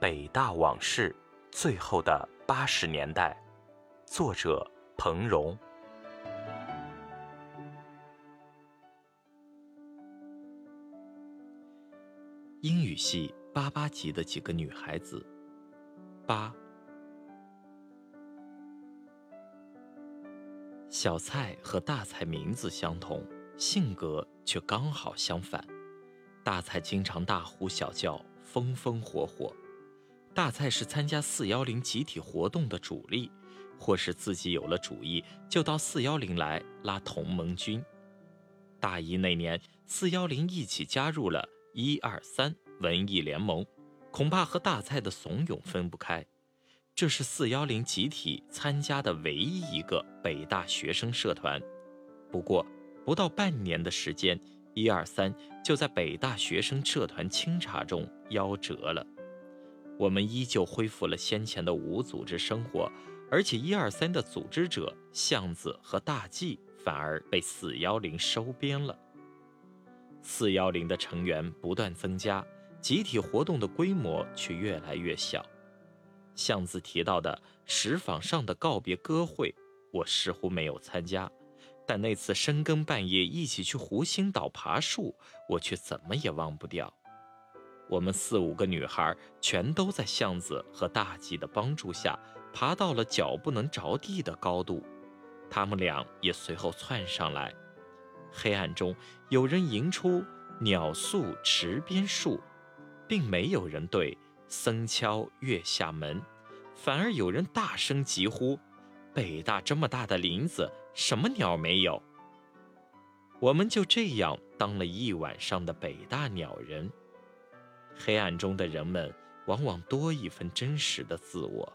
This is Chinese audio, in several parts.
北大往事：最后的八十年代》，作者彭荣。英语系八八级的几个女孩子，八。小蔡和大蔡名字相同，性格却刚好相反。大蔡经常大呼小叫，风风火火。大蔡是参加四幺零集体活动的主力，或是自己有了主意，就到四幺零来拉同盟军。大一那年，四幺零一起加入了一二三文艺联盟，恐怕和大蔡的怂恿分不开。这是四幺零集体参加的唯一一个北大学生社团。不过，不到半年的时间。一二三就在北大学生社团清查中夭折了。我们依旧恢复了先前的无组织生活，而且一二三的组织者巷子和大纪反而被四幺零收编了。四幺零的成员不断增加，集体活动的规模却越来越小。巷子提到的石坊上的告别歌会，我似乎没有参加。但那次深更半夜一起去湖心岛爬树，我却怎么也忘不掉。我们四五个女孩全都在巷子和大吉的帮助下爬到了脚不能着地的高度，他们俩也随后窜上来。黑暗中，有人吟出“鸟宿池边树”，并没有人对“僧敲月下门”，反而有人大声疾呼：“北大这么大的林子！”什么鸟没有？我们就这样当了一晚上的北大鸟人。黑暗中的人们往往多一分真实的自我。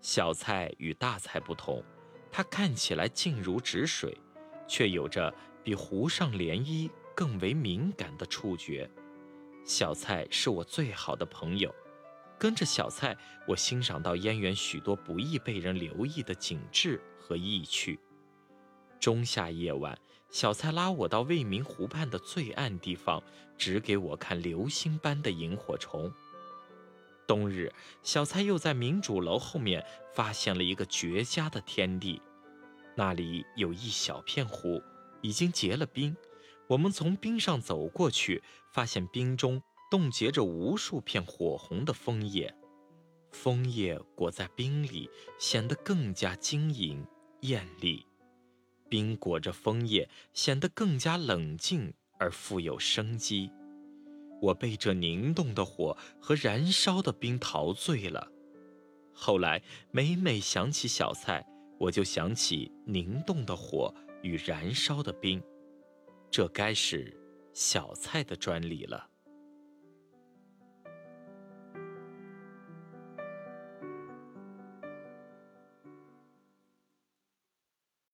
小菜与大菜不同，它看起来静如止水，却有着比湖上涟漪更为敏感的触觉。小菜是我最好的朋友。跟着小菜，我欣赏到燕园许多不易被人留意的景致和意趣。中夏夜晚，小蔡拉我到未名湖畔的最暗地方，指给我看流星般的萤火虫。冬日，小蔡又在民主楼后面发现了一个绝佳的天地，那里有一小片湖，已经结了冰。我们从冰上走过去，发现冰中。冻结着无数片火红的枫叶，枫叶裹在冰里，显得更加晶莹艳丽；冰裹着枫叶，显得更加冷静而富有生机。我被这凝冻的火和燃烧的冰陶醉了。后来每每想起小菜，我就想起凝冻的火与燃烧的冰。这该是小菜的专利了。